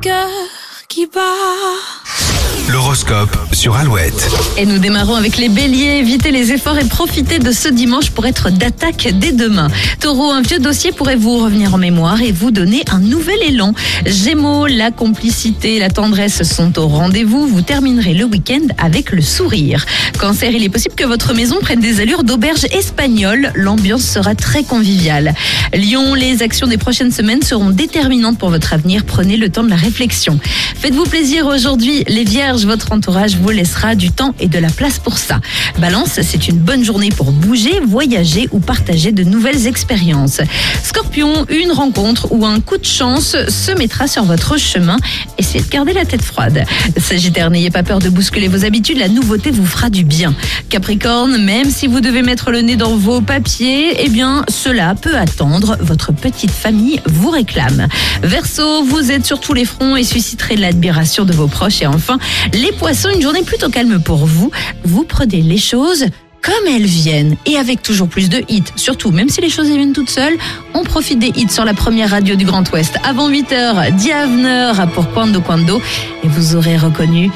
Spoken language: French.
cœur qui bat. Sur Alouette. Et nous démarrons avec les béliers. Évitez les efforts et profitez de ce dimanche pour être d'attaque dès demain. Taureau, un vieux dossier pourrait vous revenir en mémoire et vous donner un nouvel élan. Gémeaux, la complicité la tendresse sont au rendez-vous. Vous terminerez le week-end avec le sourire. Cancer, il est possible que votre maison prenne des allures d'auberge espagnole. L'ambiance sera très conviviale. Lion, les actions des prochaines semaines seront déterminantes pour votre avenir. Prenez le temps de la réflexion. Faites-vous plaisir aujourd'hui. Les vierges, votre entourage vous laissera du temps et de la place pour ça. Balance, c'est une bonne journée pour bouger, voyager ou partager de nouvelles expériences. Scorpion, une rencontre ou un coup de chance se mettra sur votre chemin. Essayez de garder la tête froide. Sagittaire, n'ayez pas peur de bousculer vos habitudes, la nouveauté vous fera du bien. Capricorne, même si vous devez mettre le nez dans vos papiers, eh bien, cela peut attendre. Votre petite famille vous réclame. Verseau, vous êtes sur tous les fronts et susciterez l'admiration de vos proches. Et enfin, les poissons, une journée plutôt calme pour vous. Vous prenez les choses comme elles viennent et avec toujours plus de hits. Surtout, même si les choses viennent toutes seules, on profite des hits sur la première radio du Grand Ouest. Avant 8h, Diavner pour Quando Quando et vous aurez reconnu